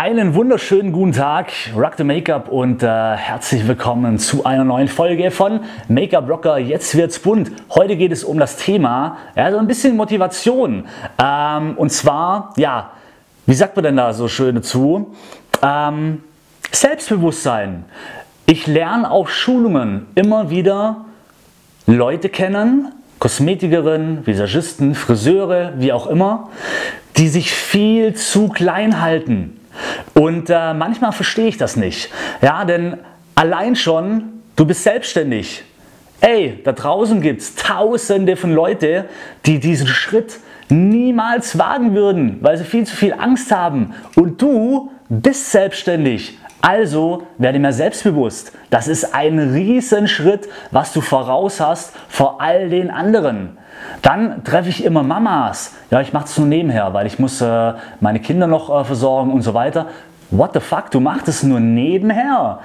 Einen wunderschönen guten Tag, Rock the Make-up und äh, herzlich willkommen zu einer neuen Folge von Make-up Rocker. Jetzt wird's bunt. Heute geht es um das Thema, ja, ein bisschen Motivation. Ähm, und zwar, ja, wie sagt man denn da so schön dazu? Ähm, Selbstbewusstsein. Ich lerne auf Schulungen immer wieder Leute kennen, Kosmetikerinnen, Visagisten, Friseure, wie auch immer, die sich viel zu klein halten und äh, manchmal verstehe ich das nicht. Ja, denn allein schon, du bist selbstständig. Ey, da draußen gibt es tausende von Leuten, die diesen Schritt niemals wagen würden, weil sie viel zu viel Angst haben. Und du bist selbstständig. Also werde mir selbstbewusst. Das ist ein Riesenschritt, was du voraus hast vor all den anderen. Dann treffe ich immer Mamas. Ja, ich mache das nur nebenher, weil ich muss äh, meine Kinder noch äh, versorgen und so weiter. What the fuck, du machst es nur nebenher.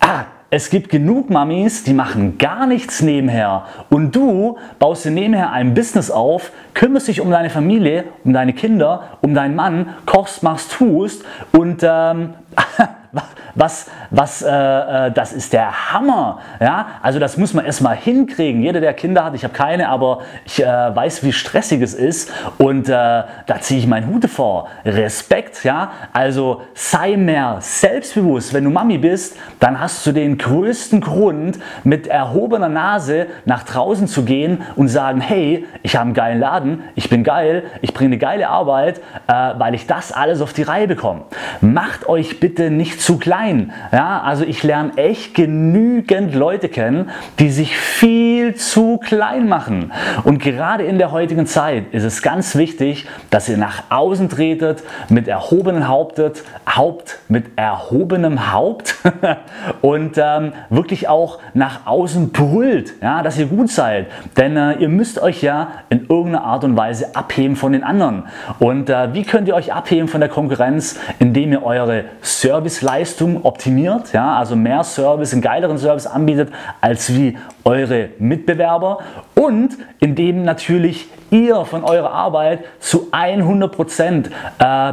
Ah, es gibt genug Mamis, die machen gar nichts nebenher. Und du baust dir nebenher ein Business auf, kümmerst dich um deine Familie, um deine Kinder, um deinen Mann, kochst, machst, tust und ähm, was, was, äh, äh, das ist der Hammer. Ja? Also das muss man erstmal hinkriegen. Jeder, der Kinder hat, ich habe keine, aber ich äh, weiß, wie stressig es ist und äh, da ziehe ich meinen Hute vor. Respekt, ja. Also sei mehr selbstbewusst. Wenn du Mami bist, dann hast du den größten Grund, mit erhobener Nase nach draußen zu gehen und sagen, hey, ich habe einen geilen Laden, ich bin geil, ich bringe eine geile Arbeit, äh, weil ich das alles auf die Reihe bekomme. Macht euch bitte nicht zu klein. Ja, also ich lerne echt genügend Leute kennen, die sich viel zu klein machen. Und gerade in der heutigen Zeit ist es ganz wichtig, dass ihr nach außen tretet mit erhobenem Hauptet, Haupt mit erhobenem Haupt und ähm, wirklich auch nach außen brüllt, ja, dass ihr gut seid. Denn äh, ihr müsst euch ja in irgendeiner Art und Weise abheben von den anderen. Und äh, wie könnt ihr euch abheben von der Konkurrenz? Indem ihr eure Serviceleistung optimiert, ja, also mehr Service, einen geileren Service anbietet als wie eure Mitbewerber und indem natürlich ihr von eurer Arbeit zu 100 Prozent, äh,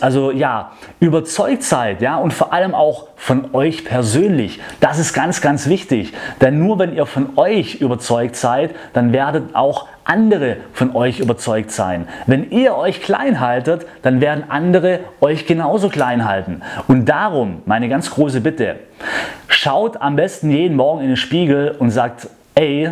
also ja, überzeugt seid ja, und vor allem auch von euch persönlich. Das ist ganz, ganz wichtig, denn nur wenn ihr von euch überzeugt seid, dann werdet auch andere von euch überzeugt sein. Wenn ihr euch klein haltet, dann werden andere euch genauso klein halten. Und darum meine ganz große Bitte, schaut am besten jeden Morgen in den Spiegel und sagt, ey,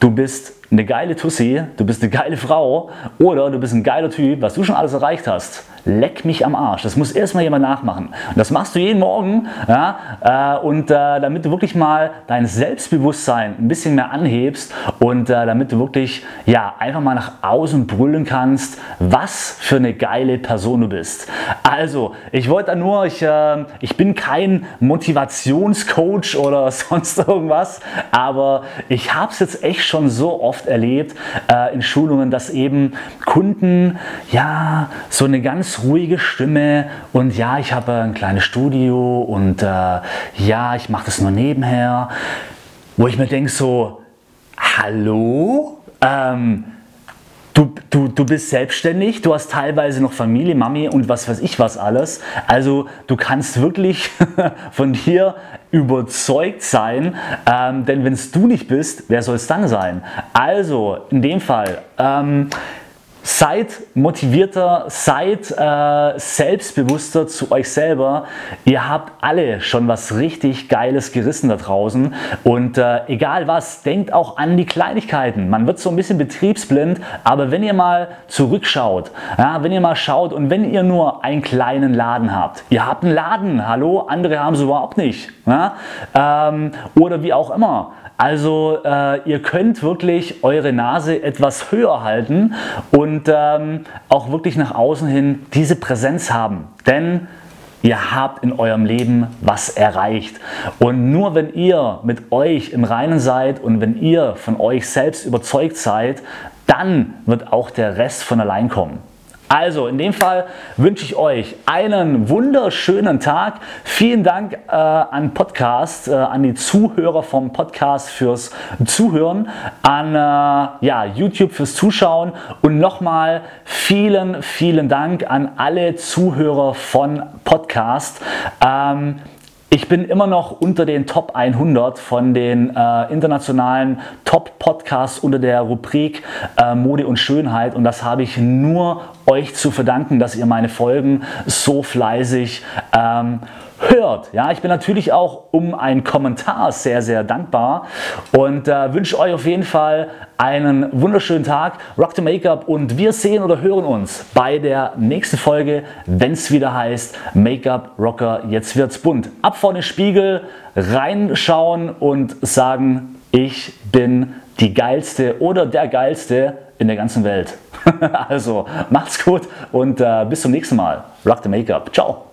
du bist eine geile Tussi, du bist eine geile Frau oder du bist ein geiler Typ, was du schon alles erreicht hast. Leck mich am Arsch. Das muss erstmal jemand nachmachen. Und das machst du jeden Morgen. Ja, äh, und äh, damit du wirklich mal dein Selbstbewusstsein ein bisschen mehr anhebst und äh, damit du wirklich ja, einfach mal nach außen brüllen kannst, was für eine geile Person du bist. Also, ich wollte nur, ich, äh, ich bin kein Motivationscoach oder sonst irgendwas, aber ich habe es jetzt echt schon so oft oft erlebt äh, in Schulungen, dass eben Kunden ja so eine ganz ruhige Stimme und ja, ich habe ein kleines Studio und äh, ja, ich mache das nur nebenher, wo ich mir denke so, hallo? Ähm, du, du bist selbstständig, du hast teilweise noch Familie, Mami und was weiß ich was alles. Also du kannst wirklich von dir überzeugt sein, ähm, denn wenn es du nicht bist, wer soll es dann sein? Also in dem Fall. Ähm, Seid motivierter, seid äh, selbstbewusster zu euch selber. Ihr habt alle schon was richtig Geiles gerissen da draußen. Und äh, egal was, denkt auch an die Kleinigkeiten. Man wird so ein bisschen betriebsblind, aber wenn ihr mal zurückschaut, ja, wenn ihr mal schaut und wenn ihr nur einen kleinen Laden habt, ihr habt einen Laden, hallo, andere haben es überhaupt nicht. Ja? Ähm, oder wie auch immer. Also äh, ihr könnt wirklich eure Nase etwas höher halten und und ähm, auch wirklich nach außen hin diese Präsenz haben. Denn Ihr habt in eurem Leben was erreicht. Und nur wenn ihr mit euch im Reinen seid und wenn ihr von euch selbst überzeugt seid, dann wird auch der Rest von allein kommen. Also in dem Fall wünsche ich euch einen wunderschönen Tag. Vielen Dank äh, an Podcast, äh, an die Zuhörer vom Podcast fürs Zuhören, an äh, ja, YouTube fürs Zuschauen und nochmal vielen, vielen Dank an alle Zuhörer von Podcast. Ähm, ich bin immer noch unter den Top 100 von den äh, internationalen Top-Podcasts unter der Rubrik äh, Mode und Schönheit und das habe ich nur euch zu verdanken, dass ihr meine Folgen so fleißig ähm, hört. Ja, ich bin natürlich auch um einen Kommentar sehr, sehr dankbar und äh, wünsche euch auf jeden Fall einen wunderschönen Tag. Rock the Make-up und wir sehen oder hören uns bei der nächsten Folge, wenn es wieder heißt Make-up Rocker, jetzt wird's bunt. Ab vor den Spiegel, reinschauen und sagen, ich bin die geilste oder der geilste in der ganzen Welt. also macht's gut und äh, bis zum nächsten Mal. Rock the Make-up. Ciao.